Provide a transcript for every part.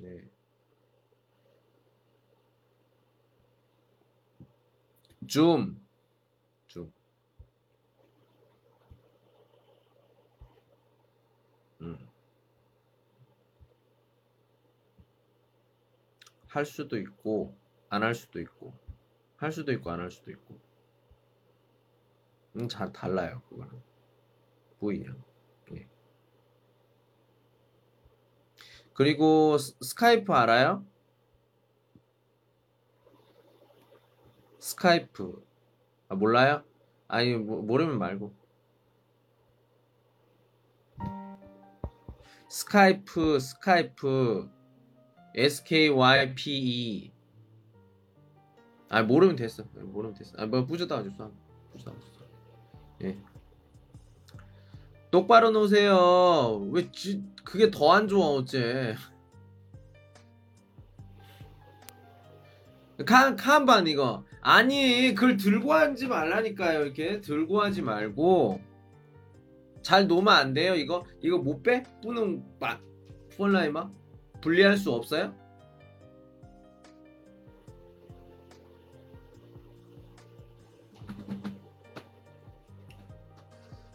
네. 줌. 줌. 음. 할 수도 있고 안 할 수도 있고 할 수도 있고 안 할 수도 있고 음, 잘 달라요 그거는 부위랑 예. 그리고 스- Skype 알아요? Skype. 아 몰라요? 아니 모, 모르면 말고. Skype Skype. SKYPE 아 모르면 됐어. 모르면 됐어. 아뭐 不知道就算 부자다 줬어 예 똑바로 놓으세요. 왜 지, 그게 더 안 좋아 어째. 칸, 칸반 이거. 아니 그걸 들고 하지 말라니까요 이렇게. 들고 하지 말고. 잘 놓으면 안 돼요 이거? 이거 못 빼? 뿌는 막 폴라이마 분리할 수 없어요?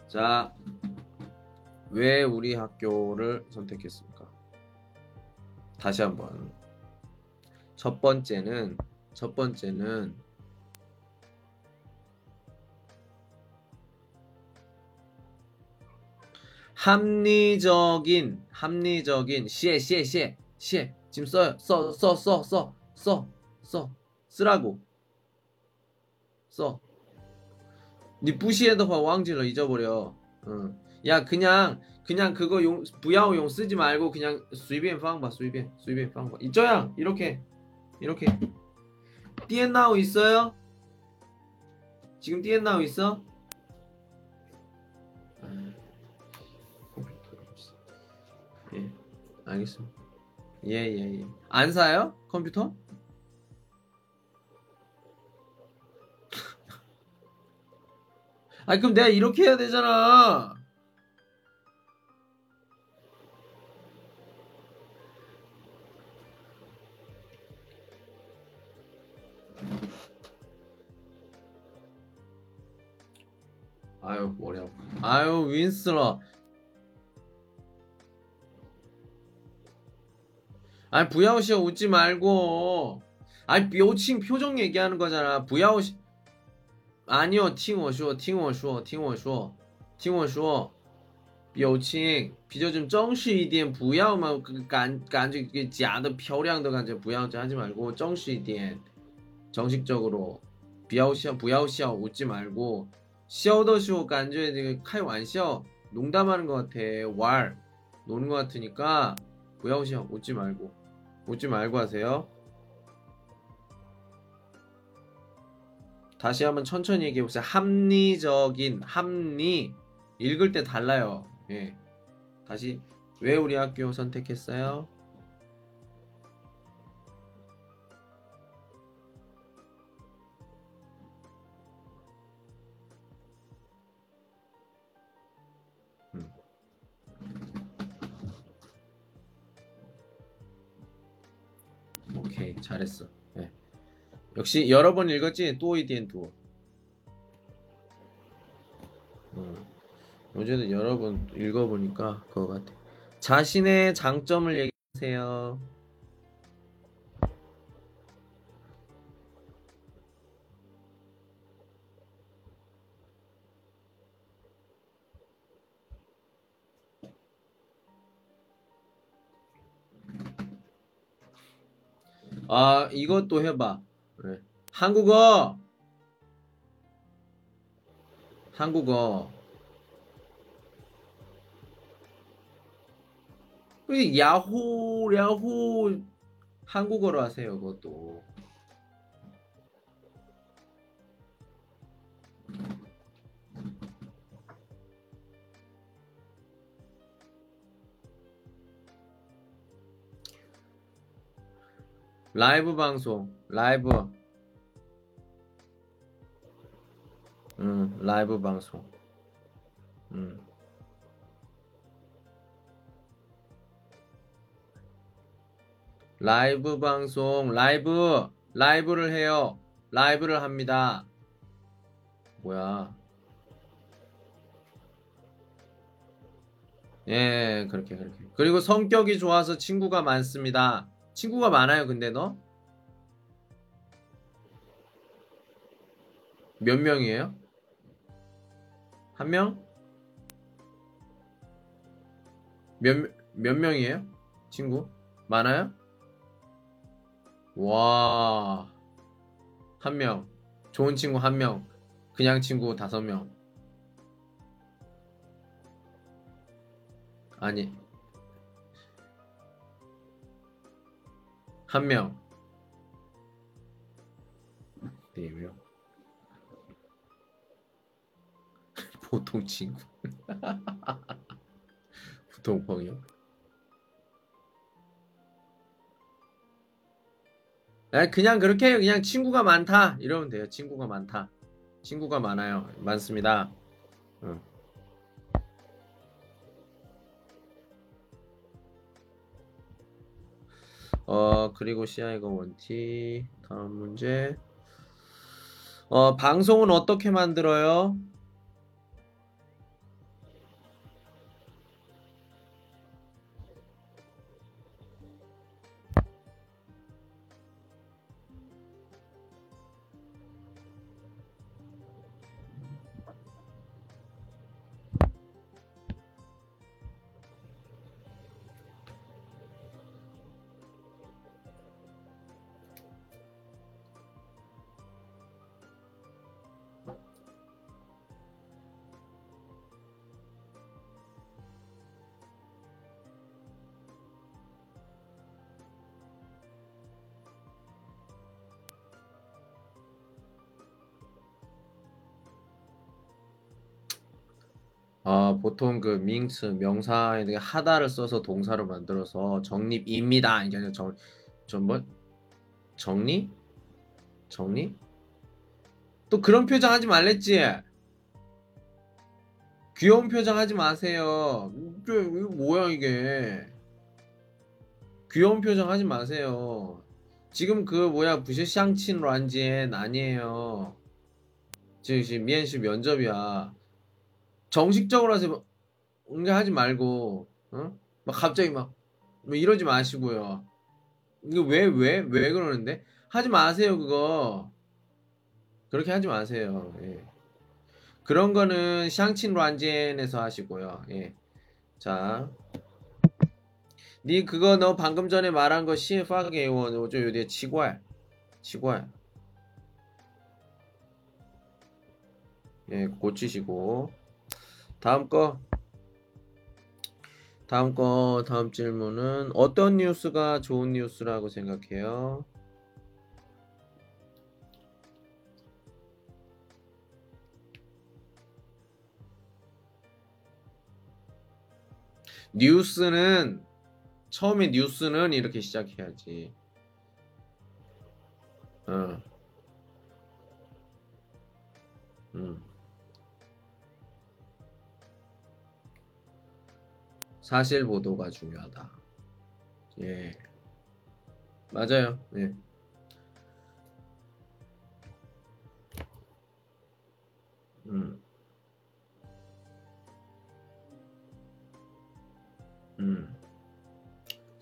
자, 왜 우리 학교를 선택했습니까? 다시 한번. 첫 번째는 첫 번째는 합리적인 합리적인 시에 시에 시에 시에 지금 써요 써 써 써 써 써 써 쓰라고 써니 부시에다가 왕질러 잊어버려 응. 야 그냥 그냥 그거 용 부야오 용 쓰지 말고 그냥 수입엔 방봐 수입엔 수입엔 방봐 이쩌양 이렇게 이렇게 띠엔 나우 있어요? 지금 띠엔 나우 있어? 예 알겠습니다 예예예 예, 예. 안 사요? 컴퓨터? 아 그럼 내가 이렇게 해야 되잖아 아유, 머리 아파. 아유, 윈슬러. 아니 부야오씨 웃지 말고 아니 묘칭 표정 얘기하는 거잖아 부야오씨 아니요 听我说 听我说 听我说 听我说 表情比较좀 정식一点不要嘛感感觉그假的漂亮的感觉不要 하지 말고 정식 一点 정식적으로 不要笑不要笑 웃지 말고 쇼더쇼가 완전히 지금 카이 완시어 농담하는 것 같아. 왈. 노는 것 같으니까 고야오시오. 웃지 말고. 웃지 말고 하세요. 다시 한번 천천히 얘기해 보세요. 합리적인 합리. 읽을 때 달라요. 예. 다시. 왜 우리 학교 선택했어요? 잘했어. 예. 역시 여러 번 읽었지 또 이디엔 두. 어. 어제도 여러 번 읽어보니까 그거 같아. 자신의 장점을 얘기하세요. 아 이것도 해봐. 네. 한국어. 한국어. 그 야호 야호 한국어로 하세요 그것도. 라이브 방송 라이브 음 라이브 방송 음 라이브 방송, 라이브, 라이브를 해요. 라이브를 합니다. 뭐야. 예, 그렇게, 그렇게. 그리고 성격이 좋아서 친구가 많습니다. 친구가 많아요, 근데 너? 몇 명이에요? 한 명? 몇, 몇 명이에요? 친구? 많아요? 와, 한 명. 좋은 친구 한 명. 그냥 친구 다섯 명. 아니. 한 명. 네 명. 보통 친구. 보통朋友. 아, 그냥 그렇게. 그냥 친구가 많다. 이러면 돼요. 친구가 많다. 친구가 많아요. 많습니다. 응. 어, 그리고 CI가 원티. 다음 문제. 어, 방송은 어떻게 만들어요? 보통 그 밍스 명사에 대해 하다를 써서 동사로 만들어서 정립입니다. 이게 아니라 정, 전뭐 정리? 정리? 또 그런 표정 하지 말랬지? 귀여운 표정 하지 마세요. 이게 뭐야 이게? 귀여운 표정 하지 마세요. 지금 그 뭐야 부셔샹친 란지엔 아니에요. 지금 지금 미엔시 면접이야. 정식적으로 하세요. 응가하지 말고, 어? 막 갑자기 막, 뭐 이러지 마시고요. 이거 왜, 왜, 왜 그러는데? 하지 마세요, 그거. 그렇게 하지 마세요. 예. 그런 거는 샹친 란젠에서 하시고요. 예. 자. 니 그거 너 방금 전에 말한 거 CF하게 원, 저 요새 치과야. 치과야. 예, 고치시고. 다음 거. 다음 거, 다음 질문은 어떤 뉴스가 좋은 뉴스라고 생각해요? 뉴스는 처음에 뉴스는 이렇게 시작해야지. 어. 음. 사실 보도가 중요하다. 예. 맞아요. 예. 음. 음.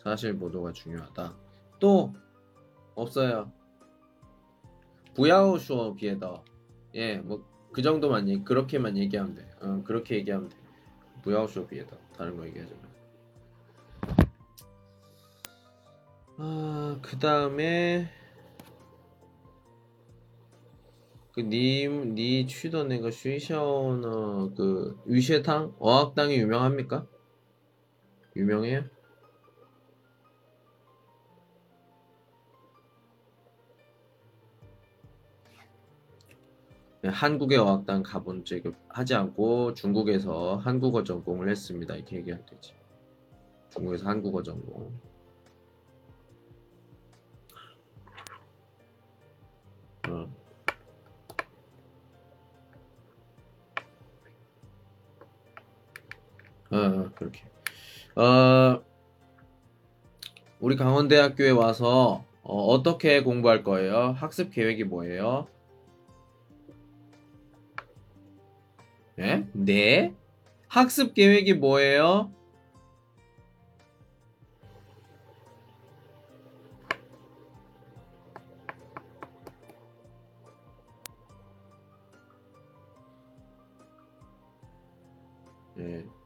사실 보도가 중요하다. 또 없어요. 부야오슈어 비에더. 예, 뭐 그 정도만 얘기, 그렇게만 얘기하면 돼. 어, 그렇게 얘기하면 돼. 부야오슈어 비에더. 다른 거 얘기하지 마. 아, 그 다음에 그님 니 취던 애가 쉬샤오너 그 위셰탕 어학당이 유명합니까? 유명해요? 한국의 어학당 가본 적이 하지 않고 중국에서 한국어 전공을 했습니다. 이렇게 얘기하면 되지. 중국에서 한국어 전공. 어. 어, 그렇게. 어, 우리 강원대학교에 와서 어, 떻게 공부할 거예요? 학습 계획이 뭐예요? 예? 네? 학습 계획이 뭐예요? 예.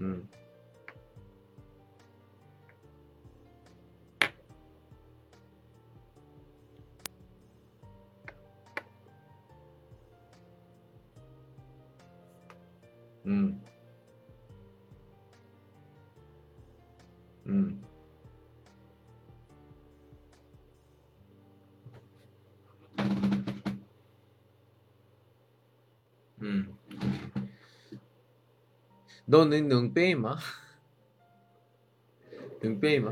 음. 음. 음. 너는 능빼이마? 능빼이마?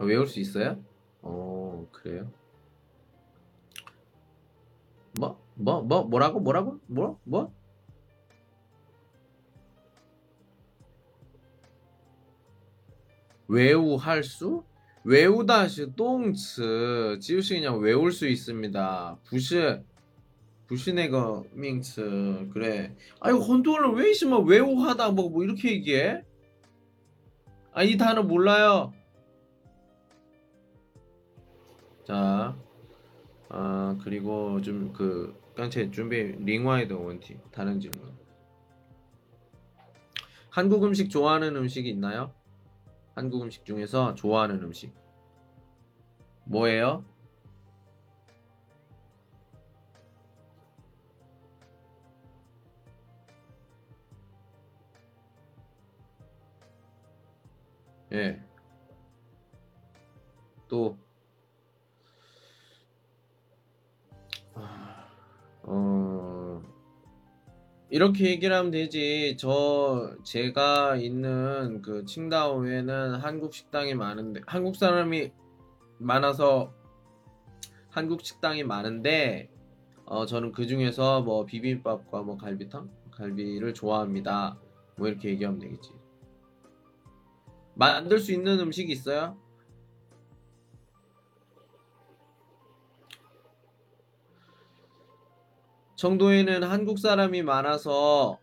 아, 외울 수 있어요? 어, 그래요? 뭐? 뭐? 뭐? 뭐라고? 뭐라고? 뭐? 뭐? 외우할 수? 외우다 是动词就是그냥 외울 수 있습니다. 不是 불신해가 밍츠 그래 아이고 혼돈을 왜 있으면 뭐 외우하다 뭐, 뭐 이렇게 얘기해? 아 이 단어 몰라요 자 아, 그리고 좀 그 깡체 준비 링와이드 원티 다른 질문 한국 음식 좋아하는 음식이 있나요? 한국 음식 중에서 좋아하는 음식 뭐예요? 예. 또 아, 어, 이렇게 얘기를 하면 되지. 저 제가 있는 그 칭다오에는 한국 식당이 많은데 한국 사람이 많아서 한국 식당이 많은데 어 저는 그 중에서 뭐 비빔밥과 뭐 갈비탕, 갈비를 좋아합니다. 뭐 이렇게 얘기하면 되겠지. 만들 수 있는 음식이 있어요? 청도에는 한국 사람이 많아서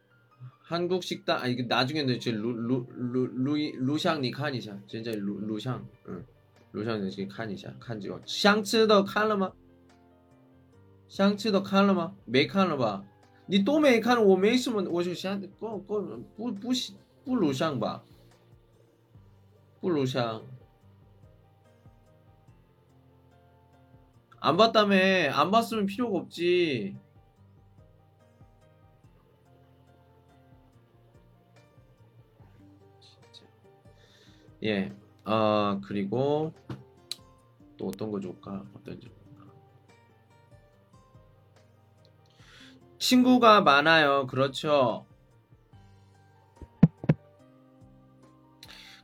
한국 식당 아니 그 나중에는 저 루루루 루샹 니看一下现在루루샹 응. 루샹你去看一下看这个想吃的看了吗想吃的看了吗没看了吧你都没看我没什么我就想不不不不不录像吧 꿀 로샹. 안 봤다며 안 봤으면 필요가 없지 예, 아 그리고 또 어떤 거 좋을까? 어떤 거 친구가 많아요. 그렇죠.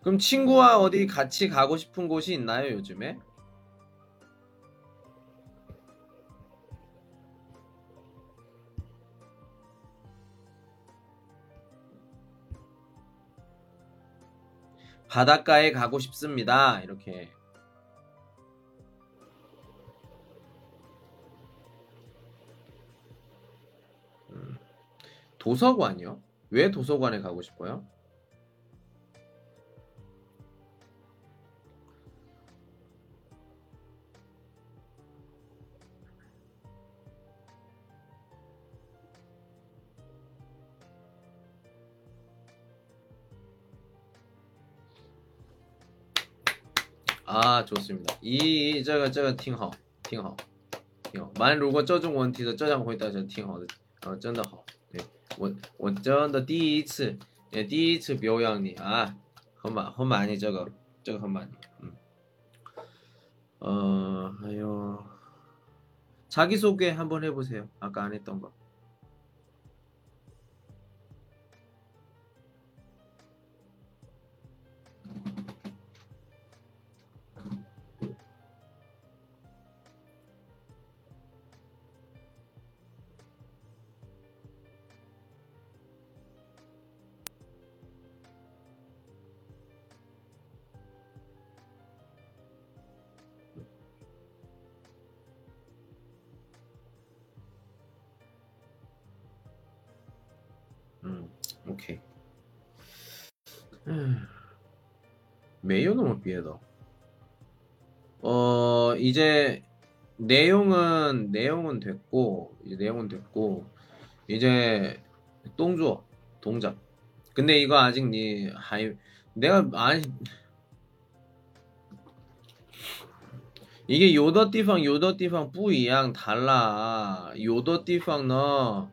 그럼 친구와 어디 같이 가고 싶은 곳이 있나요, 요즘에? 바닷가에 가고 싶습니다. 이렇게. 음, 도서관이요? 왜 도서관에 가고 싶어요? 아 좋습니다. 이这个这个挺好挺好挺好蛮如果这种问题的这样回答是挺好的啊真的好对我我真的第一次也第一次表扬你啊很满很满意这个这个很满意嗯어, 아유. 자기소개 한번 해보세요. 아까 안 했던 거. 메일로 못 피해도. 어 이제 내용은 내용은 됐고 이제 내용은 됐고 이제 똥주어 동작. 근데 이거 아직 니 하이 내가 아니 이게 요더 디팡 요더 디팡 뿌이양 달라 요더 디팡너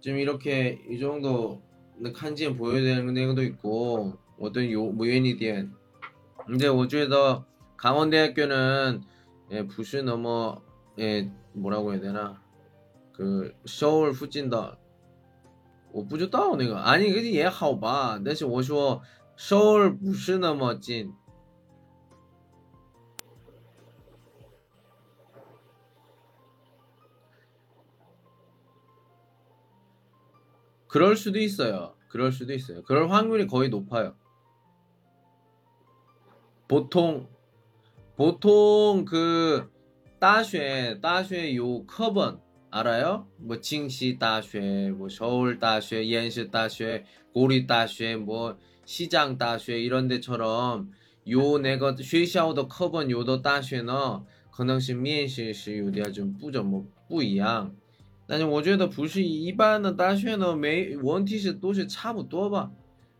지금 이렇게 이 정도 칸지엔 보여야 되는 내용도 있고 어떤 요 무엔이 디엔 된 근데 我觉得 강원대학교는 예, 부시 넘어 예, 뭐라고 해야 되나 그 서울附近的 我不知道那个 아니 그게 也好吧但是我说서울不是那么近 그럴 수도 있어요. 그럴 수도 있어요. 그럴 확률이 거의 높아요. 보통 보통 그 다쉐 다쉐 요 커번 알아요? 뭐 징시 다쉐, 뭐 서울 다쉐, 연시 다쉐, 고리 다쉐, 뭐 시장 다쉐 이런 데처럼 요 내가 学校的 커번 요도 다쉐는 可能是面试是有点就不怎么不一样但是我觉得不是一般的大学呢，没问题是都是差不多吧。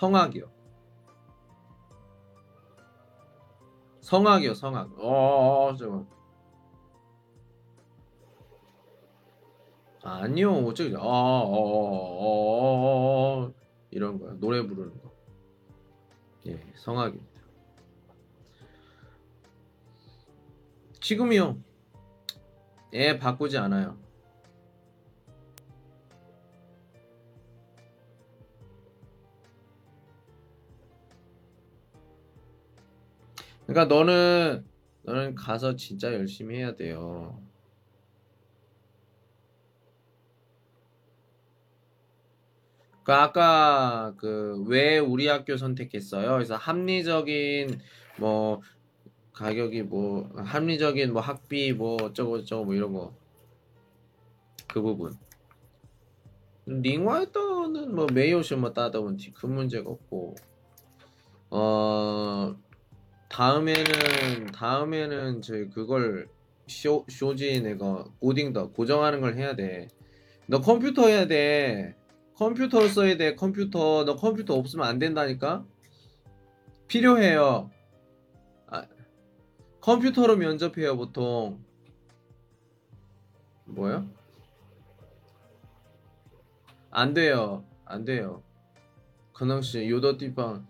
성악이요. 성악이요, 성악. 어, 어, 어 잠깐. 아니요, 어쩌지? 아, 어, 어, 어, 어, 이런 거요. 노래 부르는 거. 예, 성악입니다. 지금이요. 예, 바꾸지 않아요. 그러니까 너는 너는 가서 진짜 열심히 해야 돼요. 그 아까 그 왜 우리 학교 선택했어요? 그래서 합리적인 뭐 가격이 뭐 합리적인 뭐 학비 뭐 어쩌고 저쩌고 뭐 이런 거 그 부분. 링와이터는 뭐 메이오시 뭐 따다问题 그 문제가 없고 어 다음에는 다음에는 저희 그걸 쇼 쇼지 내가 고딩다 고정하는 걸 해야 돼. 너 컴퓨터 해야 돼. 컴퓨터 써야 돼. 컴퓨터 너 컴퓨터 없으면 안 된다니까. 필요해요. 아, 컴퓨터로 면접해요 보통. 뭐야? 안 돼요. 안 돼요. 근황 씨 요더 띠빵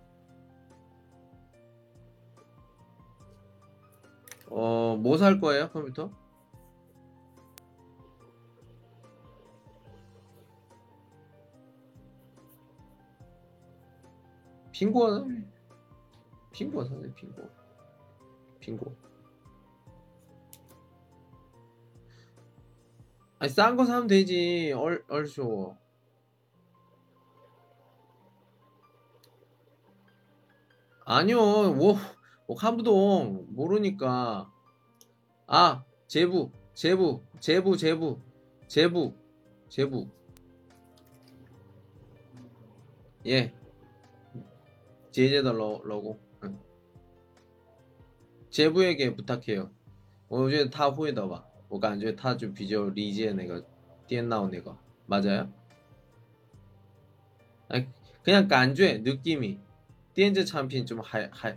어, 뭐 살 거예요, 컴퓨터? 핑거 핑거 사세요, 핑거. 핑거. 아니 싼 거 사면 되지 얼 얼쇼 아니요 뭐, 뭐 한부동 모르니까 아 제부 제부 제부 제부 제부 제부 예 제제더 러고 제부에게 부탁해요 어제 다 후에다 봐我感觉他就比较理解那个电脑那个 맞아요? 아니, 그냥 感觉 느낌이 电子产品좀还还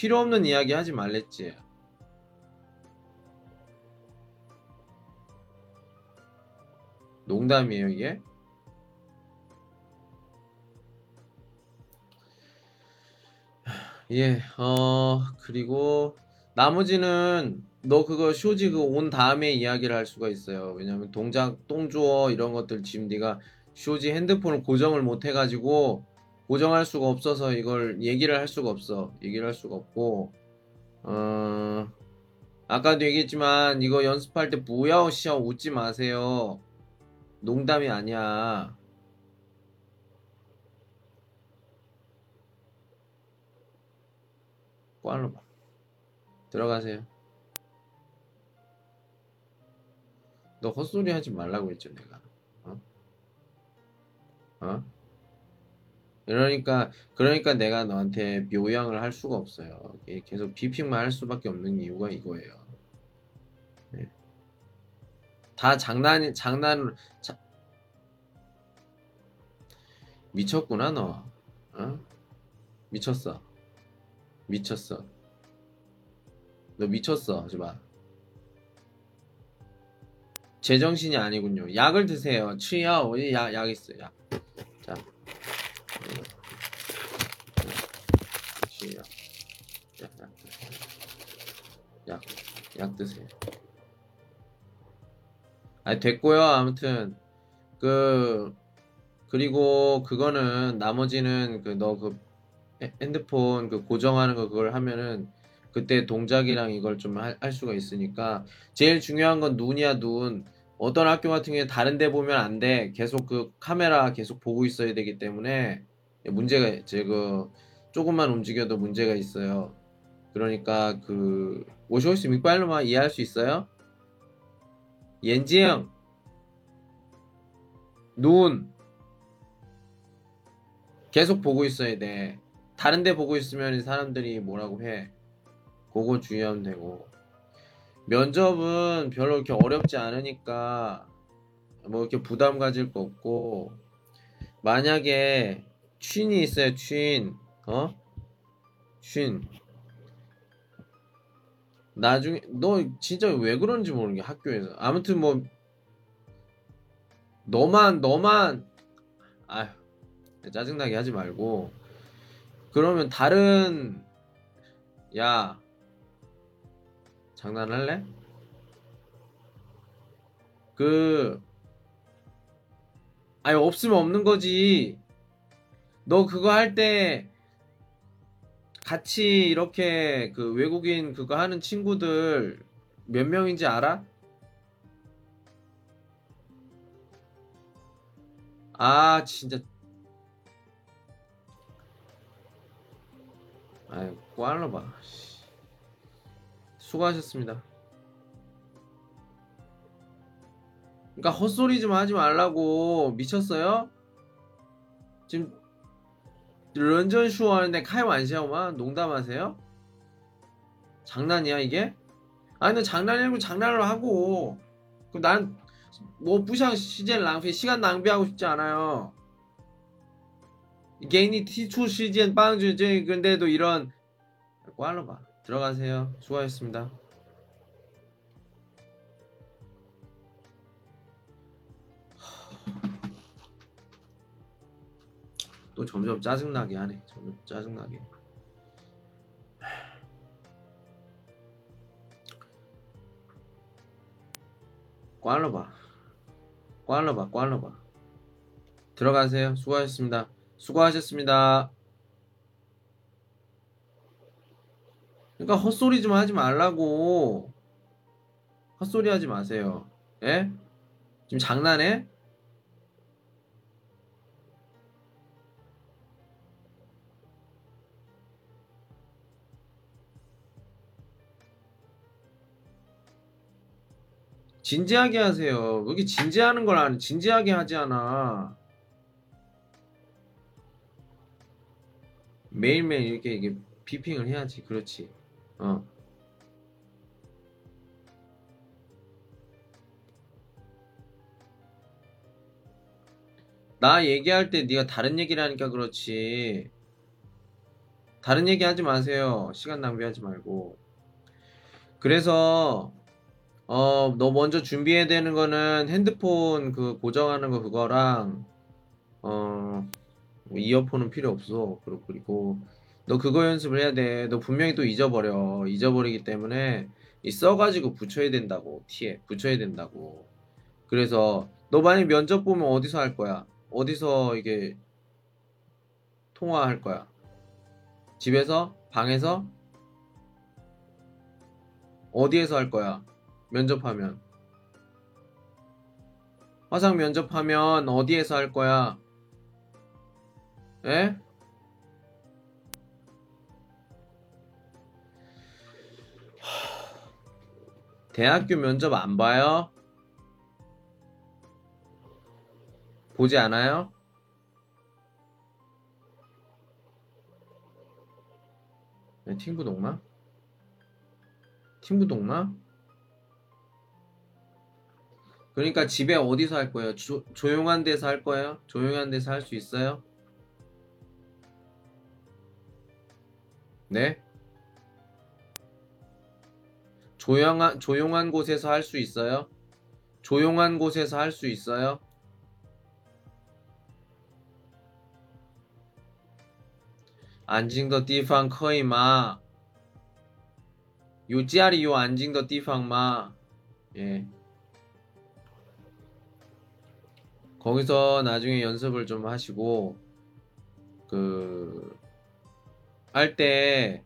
필요 없는 이야기 하지 말랬지. 농담이에요, 이게? 예, 어, 그리고 나머지는 너 그거 쇼지 그 온 다음에 이야기를 할 수가 있어요. 왜냐면 동작, 똥주어 이런 것들 지금 네가 쇼지 핸드폰을 고정을 못 해가지고 고정할 수가 없어서 이걸 얘기를 할 수가 없어. 얘기를 할 수가 없고, 어, 아까도 얘기했지만 이거 연습할 때 무야오시야 웃지 마세요. 농담이 아니야. 봐. 들어가세요. 너 헛소리 하지 말라고 했죠, 내가. 어? 어? 그러니까, 그러니까 내가 너한테 묘양을 할 수가 없어요. 계속 비핑만 할 수밖에 없는 이유가 이거예요. 네. 다 장난, 장난, 자... 미쳤구나, 너. 어? 미쳤어. 미쳤어. 너 미쳤어, 하지마. 제정신이 아니군요. 약을 드세요. 취야 어디 약, 약 있어, 약. 자. 취약. 약, 약 드세요. 약, 약 드세요. 아니, 됐고요. 아무튼. 그, 그리고 그거는 나머지는 그 너 그 핸드폰 그 고정하는 거 그걸 하면은 그때 동작이랑 이걸 좀 할 수가 있으니까 제일 중요한 건 눈이야 눈 어떤 학교 같은 경우에 다른 데 보면 안 돼 계속 그 카메라 계속 보고 있어야 되기 때문에 문제가 제그 조금만 움직여도 문제가 있어요 그러니까 그 오쇼스 mik발로만 이해할 수 있어요? 옌지형 눈 계속 보고 있어야 돼 다른 데 보고 있으면 사람들이 뭐라고 해. 그거 주의하면 되고. 면접은 별로 이렇게 어렵지 않으니까 뭐 이렇게 부담 가질 거 없고 만약에 춘이 있어요 춘 어? 춘 나중에 너 진짜 왜 그런지 모르게 학교에서. 아무튼 뭐 너만 너만 아휴 짜증나게 하지 말고. 그러면 다른 야 장난할래? 그 아니 없으면 없는 거지. 너 그거 할 때 같이 이렇게 그 외국인 그거 하는 친구들 몇 명인지 알아? 아 진짜 아이 꽈라봐 수고하셨습니다 그러니까 헛소리 좀 하지 말라고 미쳤어요? 지금 런전 슈어인데 카이 완시오만 농담하세요? 장난이야 이게? 아니 너 장난이고 장난을 하고 난뭐 부상 시즌 낭패 시간 낭비하고 싶지 않아요. 개인이 티초 시즌 빵주제 근데도 이런 뭐 꽈로 봐 들어가세요 수고하셨습니다. 또 점점 짜증나게 하네 점점 짜증나게 꽈로 봐 꽈로 봐 꽈로 봐 들어가세요 수고하셨습니다 수고하셨습니다. 그러니까 헛소리 좀 하지 말라고. 헛소리 하지 마세요. 예? 지금 장난해? 진지하게 하세요. 왜 이렇게 진지하는 걸 안, 진지하게 하지 않아. 매일매일 이렇게, 이게 비핑을 해야지. 그렇지. 어. 나 얘기할 때 네가 다른 얘기를 하니까 그렇지. 다른 얘기 하지 마세요. 시간 낭비하지 말고. 그래서 어, 너 먼저 준비해야 되는 거는 핸드폰 그 고정하는 거 그거랑 어, 뭐 이어폰은 필요 없어. 그리고 그리고 너 그거 연습을 해야 돼. 너 분명히 또 잊어버려. 잊어버리기 때문에 이 써가지고 붙여야 된다고. 티에 붙여야 된다고. 그래서 너 만약 면접 보면 어디서 할 거야? 어디서 이게 통화할 거야? 집에서? 방에서? 어디에서 할 거야? 면접하면. 화상 면접하면 어디에서 할 거야? 에? 대학교 면접 안 봐요? 보지 않아요? 네, 팀부 동마? 팀부 동마? 그러니까 집에 어디서 할 거예요? 조, 조용한 데서 할 거예요? 조용한 데서 할 수 있어요? 네? 조용한, 조용한 곳에서 할 수 있어요? 조용한 곳에서 할 수 있어요? 안징더 띠팡 커이마 요지아리 요 안징더 띠팡 마 예. 거기서 나중에 연습을 좀 하시고 그 할 때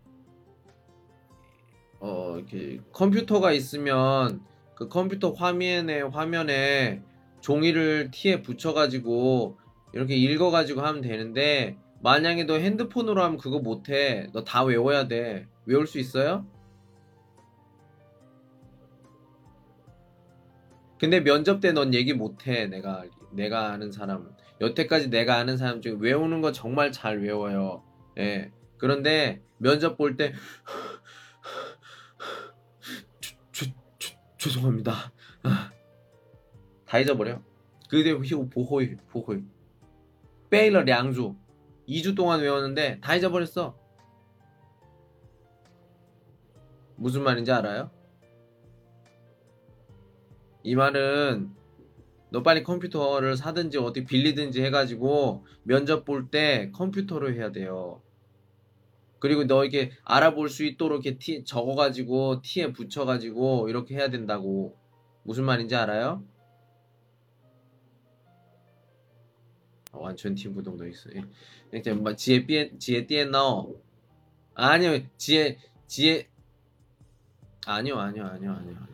어 이렇게 컴퓨터가 있으면 그 컴퓨터 화면에 화면에 종이를 티에 붙여가지고 이렇게 읽어가지고 하면 되는데 만약에 너 핸드폰으로 하면 그거 못해. 너 다 외워야 돼. 외울 수 있어요? 근데 면접 때 넌 얘기 못해. 내가 내가 아는 사람은 여태까지 내가 아는 사람 중에 외우는 거 정말 잘 외워요. 예. 그런데 면접 볼 때 죄송합니다. 아. 다 잊어버려. 그대 휘우 보호이 보호이. 빼일러 량주 2주 동안 외웠는데 다 잊어버렸어. 무슨 말인지 알아요? 이 말은 너 빨리 컴퓨터를 사든지 어디 빌리든지 해가지고 면접 볼 때 컴퓨터로 해야 돼요. 그리고 너 이렇게 알아볼 수 있도록 이렇게 티, 적어가지고 티에 붙여가지고 이렇게 해야 된다고. 무슨 말인지 알아요? 어, 완전 팀 부동도 있어. 예. 이렇게 뭐 지에 삐 지에 띠에 넣어. 아니요, 지에 지에 아니요, 아니요, 아니요, 아니요.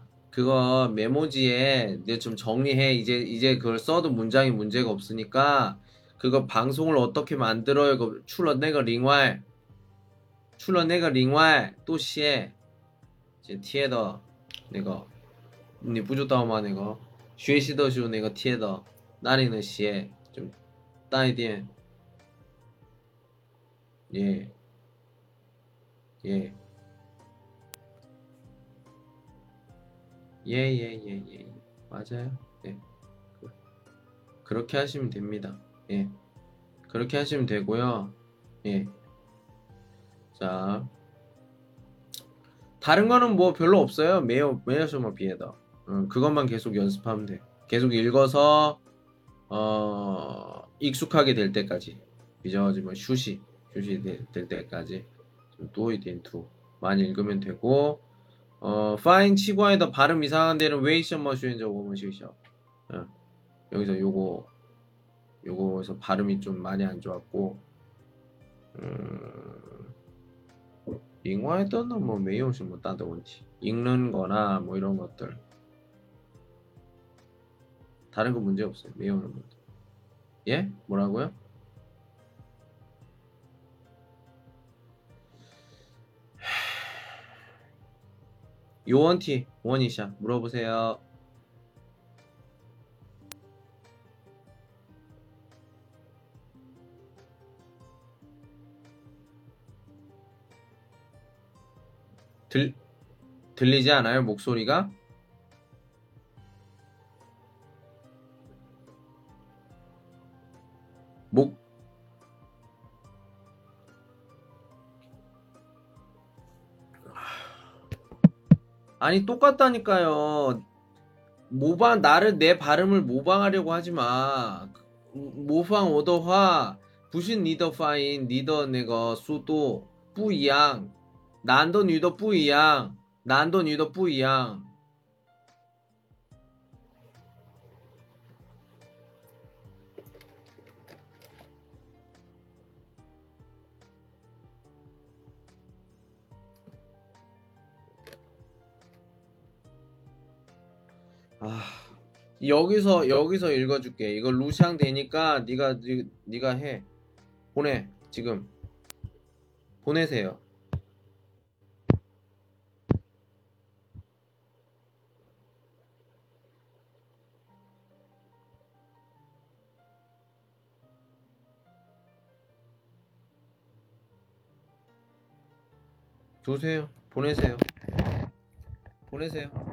그거 메모지에 이제 좀 정리해. 이제 이제 그걸 써도 문장이 문제가 없으니까 그거 방송을 어떻게 만들어요? 그 출러 내가 링왈 출러 내가 링왈 또 시에 이제 티에 더 내가 你不知道吗？那个学习的时候那个贴的那里的写就大一点。 예. 예. 예, 예, 예, 예. 맞아요. 예. 그렇게 하시면 됩니다. 예. 그렇게 하시면 되고요. 예. 자. 다른 거는 뭐 별로 없어요. 매우, 매우 뭐 비에다. 음, 그것만 계속 연습하면 돼. 계속 읽어서, 어, 익숙하게 될 때까지. 삐져가지고 휴식. 휴식될 될 때까지 좀 또이된투 많이 읽으면 되고 어, 파인 치과에다 발음 이상한 데는 웨이션 머슈인저 오머시셔. 여기서 요거 요거에서 발음이 좀 많이 안 좋았고 음, 잉화에 떠는 뭐 매용식 뭐 따도 원치 읽는 거나 뭐 이런 것들 다른 거 문제 없어요. 매우는 것들. 예? 뭐라고요? 요원티 원이샤 물어보세요. 들 들리지 않아요 목소리가? 아니 똑같다니까요. 모방 나를 내 발음을 모방하려고 하지 마. 모방 오더화 부신 니더 파인 니더 내거 수도 뿌이양 난더 니더 뿌이양 난더 니더 뿌이양 아 여기서 여기서 읽어줄게. 이거 루샹 되니까 네가 네- 네가 해. 보내 지금 보내세요. 주세요. 보내세요. 보내세요.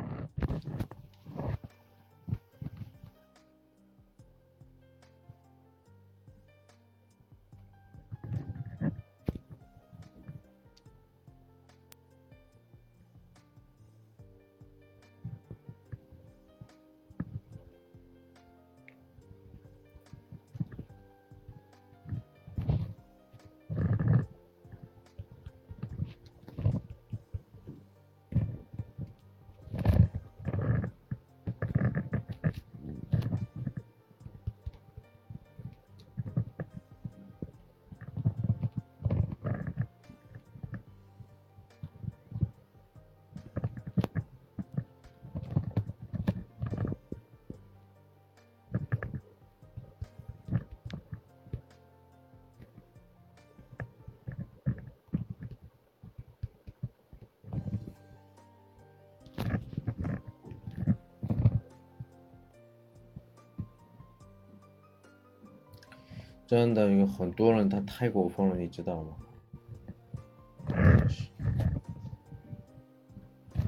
真的有很多人他太过分了，你知道吗？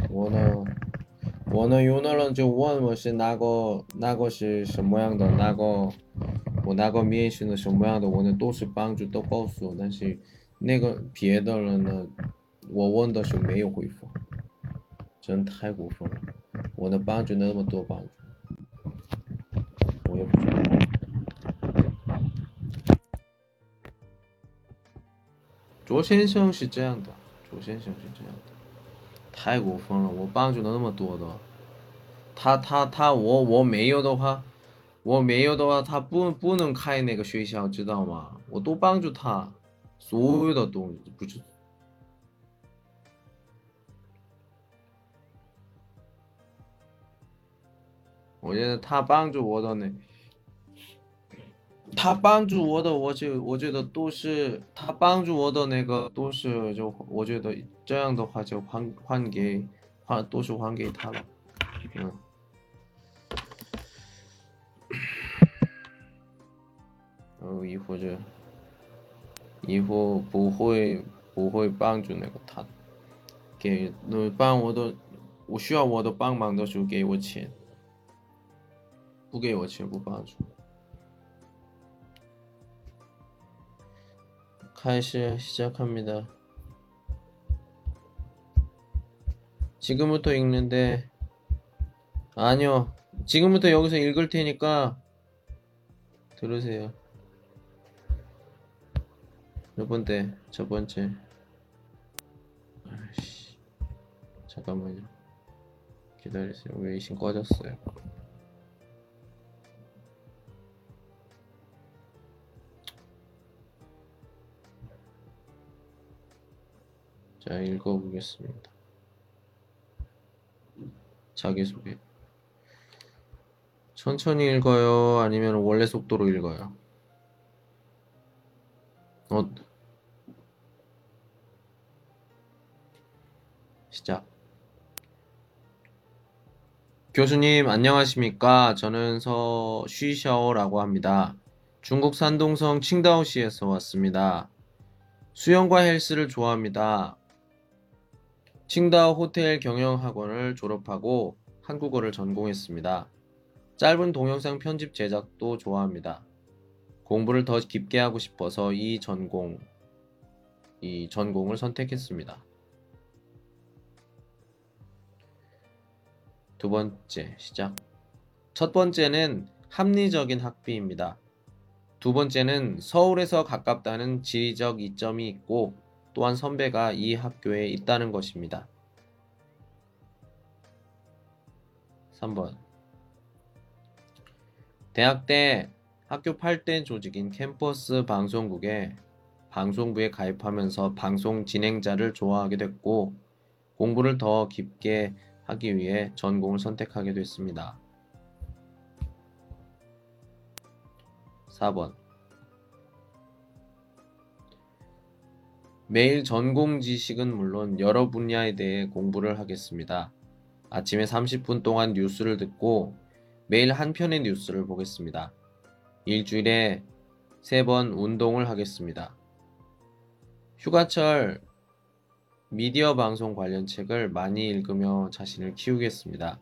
我呢，我呢，有的人就问我是哪个哪个是什么样的，哪个我那个面试的什么样的，我呢都是帮助都告诉我，但是那个别的人呢，我问的是没有回复，真太过分了，我的帮助那么多帮助，我也不知道。卓先生是这样的，卓先生是这样的，太过分了！我帮助了那么多的，他他他我我没有的话，我没有的话，他不不能开那个学校，知道吗？我都帮助他，所有的东西不是。我觉得他帮助我的呢。他帮助我的，我就我觉得都是他帮助我的那个都是就我觉得这样的话就还还给还都是还给他了，嗯。哦，以后就以后不会不会帮助那个他，给那帮我的，我需要我的帮忙的时候给我钱，不给我钱不帮助。 开始 시작합니다. 지금부터 읽는데 아니요. 지금부터 여기서 읽을 테니까 들으세요. 몇 번째? 첫 번째. 아이씨. 잠깐만요. 기다리세요. 웨이신 꺼졌어요. 자, 읽어보겠습니다. 자기소개. 천천히 읽어요? 아니면 원래 속도로 읽어요? 어, 시작. 교수님, 안녕하십니까? 저는 서 쉬샤오라고 합니다. 중국 산동성 칭다오시에서 왔습니다. 수영과 헬스를 좋아합니다. 칭다오 호텔 경영학원을 졸업하고 한국어를 전공했습니다. 짧은 동영상 편집 제작도 좋아합니다. 공부를 더 깊게 하고 싶어서 이 전공, 이 전공을 선택했습니다. 두 번째, 시작. 첫 번째는 합리적인 학비입니다. 두 번째는 서울에서 가깝다는 지리적 이점이 있고 또한 선배가 이 학교에 있다는 것입니다. 3번 대학 때 학교 8대 조직인 캠퍼스 방송국에 방송부에 가입하면서 방송 진행자를 좋아하게 됐고 공부를 더 깊게 하기 위해 전공을 선택하게 됐습니다. 4번 매일 전공 지식은 물론 여러 분야에 대해 공부를 하겠습니다. 아침에 30분 동안 뉴스를 듣고 매일 한 편의 뉴스를 보겠습니다. 일주일에 3번 운동을 하겠습니다. 휴가철 미디어 방송 관련 책을 많이 읽으며 자신을 키우겠습니다.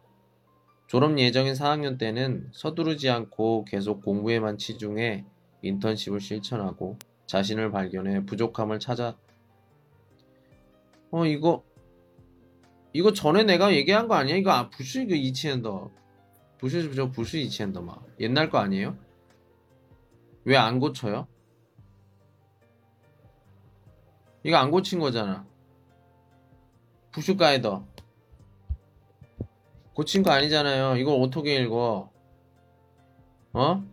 졸업 예정인 4학년 때는 서두르지 않고 계속 공부에만 치중해 인턴십을 실천하고 자신을 발견해 부족함을 찾아 어 이거 이거 전에 내가 얘기한 거 아니야? 이거 아, 부시 그 이치엔더 부시 저 부시 이치엔더 막 옛날 거 아니에요? 왜 안 고쳐요? 이거 안 고친 거잖아. 부슈 가이더 고친 거 아니잖아요. 이걸 어떻게 읽어? 어?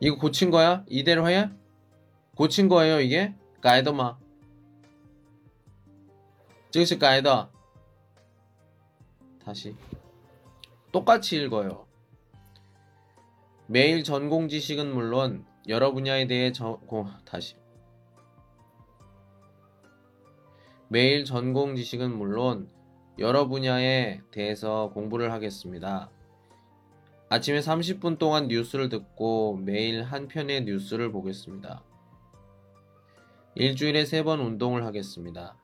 이거 고친 거야? 이대로 해? 고친 거예요, 이게? 가이더마. 찍으실까 아니다. 다시 똑같이 읽어요. 매일 전공 지식은 물론 여러 분야에 대해 저, 고, 다시 매일 전공 지식은 물론 여러 분야에 대해서 공부를 하겠습니다. 아침에 30분 동안 뉴스를 듣고 매일 한 편의 뉴스를 보겠습니다. 일주일에 세 번 운동을 하겠습니다.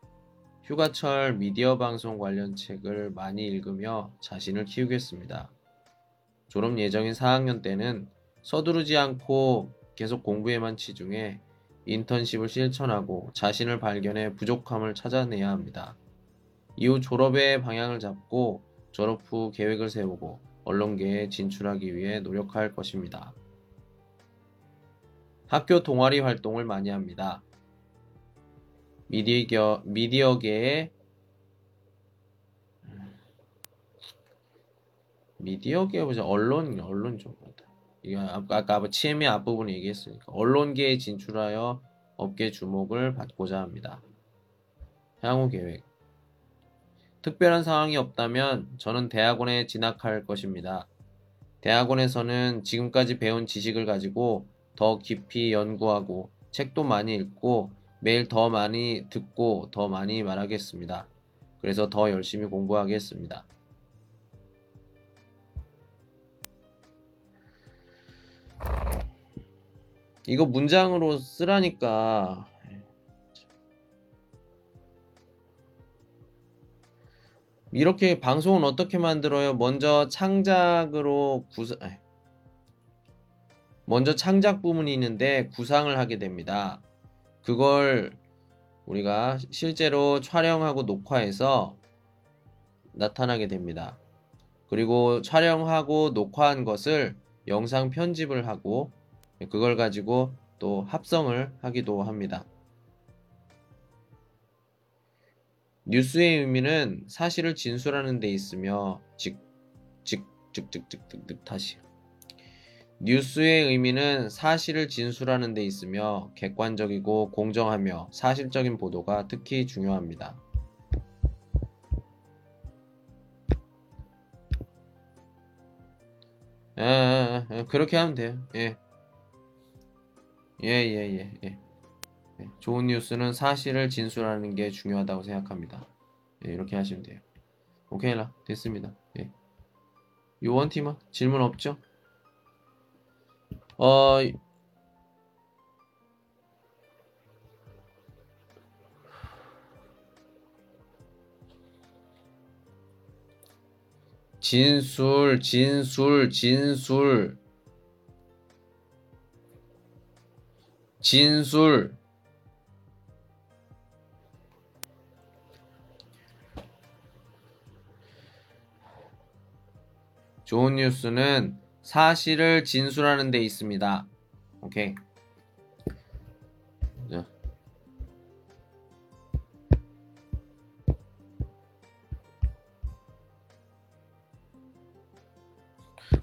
휴가철 미디어 방송 관련 책을 많이 읽으며 자신을 키우겠습니다. 졸업 예정인 4학년 때는 서두르지 않고 계속 공부에만 치중해 인턴십을 실천하고 자신을 발견해 부족함을 찾아내야 합니다. 이후 졸업의 방향을 잡고 졸업 후 계획을 세우고 언론계에 진출하기 위해 노력할 것입니다. 학교 동아리 활동을 많이 합니다. 미디어, 미디어계의 미디어계 보자 언론 언론 좀 보다. 이거 아까 아까 치엠의 앞부분에 얘기했으니까 언론계에 진출하여 업계 주목을 받고자 합니다. 향후 계획 특별한 상황이 없다면 저는 대학원에 진학할 것입니다. 대학원에서는 지금까지 배운 지식을 가지고 더 깊이 연구하고 책도 많이 읽고 매일 더 많이 듣고 더 많이 말하겠습니다. 그래서 더 열심히 공부하겠습니다. 이거 문장으로 쓰라니까 이렇게 방송은 어떻게 만들어요? 먼저 창작으로 구상 먼저 창작 부분이 있는데 구상을 하게 됩니다. 그걸 우리가 실제로 촬영하고 녹화해서 나타나게 됩니다. 그리고 촬영하고 녹화한 것을 영상 편집을 하고 그걸 가지고 또 합성을 하기도 합니다. 뉴스의 의미는 사실을 진술하는 데 있으며 즉, 즉, 즉, 즉, 즉, 즉, 다시 뉴스의 의미는 사실을 진술하는 데 있으며 객관적이고 공정하며 사실적인 보도가 특히 중요합니다. 에, 에, 에, 그렇게 하면 돼요. 예. 예, 예, 예, 예. 예. 좋은 뉴스는 사실을 진술하는 게 중요하다고 생각합니다. 예, 이렇게 하시면 돼요. 오케이 라 됐습니다. 예. 요원팀은 질문 없죠? 어, 진술, 진술, 진술, 진술. 좋은 뉴스는 사실을 진술하는 데 있습니다. 오케이. 자.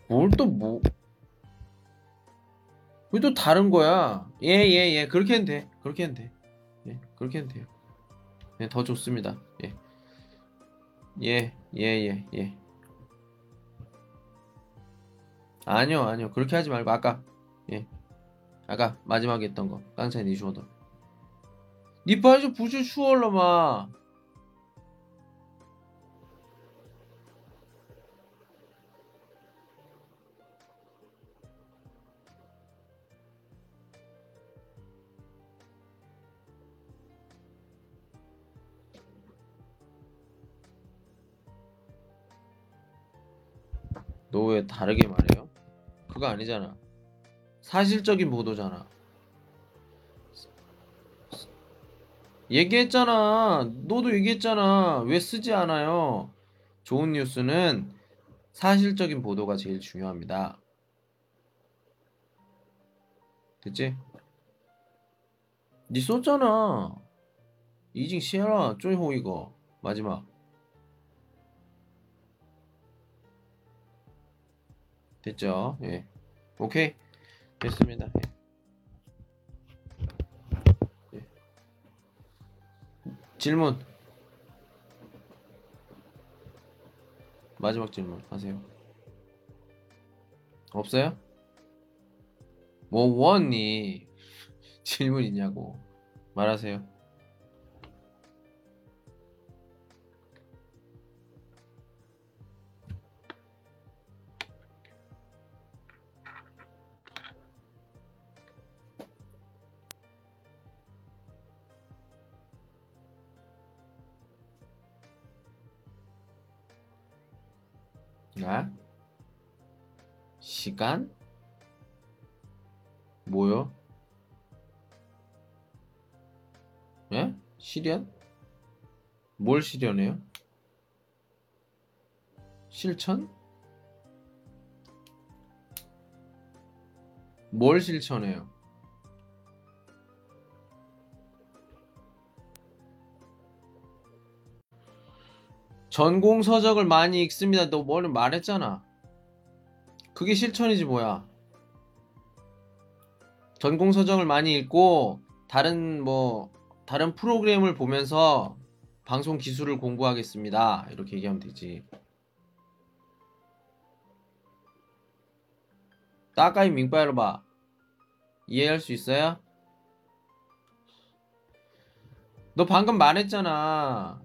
뭘또 뭐? 왜 또 다른 거야? 예, 예, 예. 그렇게 하면 돼. 그렇게 하면 돼. 예, 그렇게 하면 돼요. 예, 더 좋습니다. 예. 예, 예, 예, 예. 아니요, 아니요. 그렇게 하지 말고 아까 예. 아까 마지막에 했던 거. 깡차이 니 슈어도. 니 빠져 부주 슈얼러마. 너 왜 다르게 말해요? 그거 아니잖아. 사실적인 보도잖아. 얘기했잖아. 너도 얘기했잖아. 왜 쓰지 않아요? 좋은 뉴스는 사실적인 보도가 제일 중요합니다. 됐지? 니 썼잖아. 이징 시에라 쪼이호 이거 마지막. 됐죠? 예. 오케이. 됐습니다. 예. 예. 질문. 마지막 질문 하세요. 없어요? 뭐 원이 질문 있냐고 말하세요. 시간? 뭐요? 예? 실현? 뭘 실현해요? 실천? 뭘 실천해요? 전공 서적을 많이 읽습니다. 너 뭐를 말했잖아. 그게 실천이지 뭐야. 전공 서적을 많이 읽고 다른 뭐 다른 프로그램을 보면서 방송 기술을 공부하겠습니다. 이렇게 얘기하면 되지. 따까이 민빠이로 봐. 이해할 수 있어요? 너 방금 말했잖아.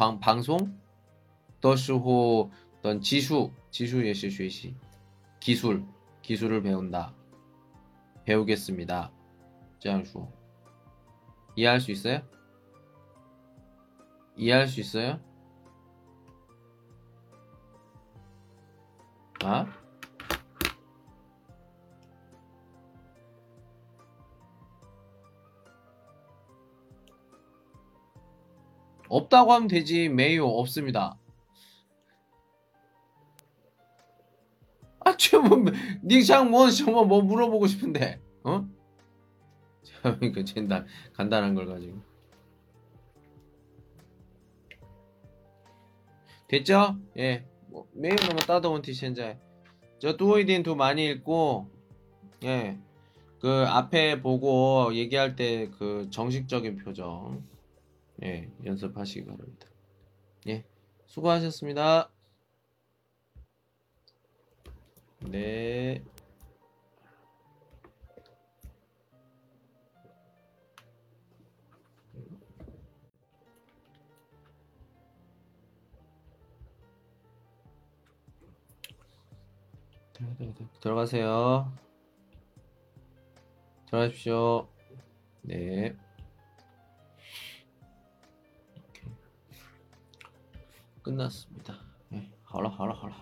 광 방송 더시호 어떤 지수 지수 예시 쉐시 기술 기술을 배운다 배우겠습니다 장수 이해할 수 있어요? 이해할 수 있어요? 아? 없다고 하면 되지. 메이오 없습니다. 아, 좀, 닉장 뭐, 정말 뭐 물어보고 싶은데, 어? 참, 그, 간단, 간단한 걸 가지고. 됐죠? 예. 뭐, 매일 너무 따다운 티 현재. 저 뚜오이딘 두 많이 읽고, 예. 그 앞에 보고 얘기할 때 그 정식적인 표정, 예, 연습하시기 바랍니다. 예. 수고하셨습니다. 네. 들어가세요. 들어가십시오. 네. 끝났습니다. 네, 好了好了好了。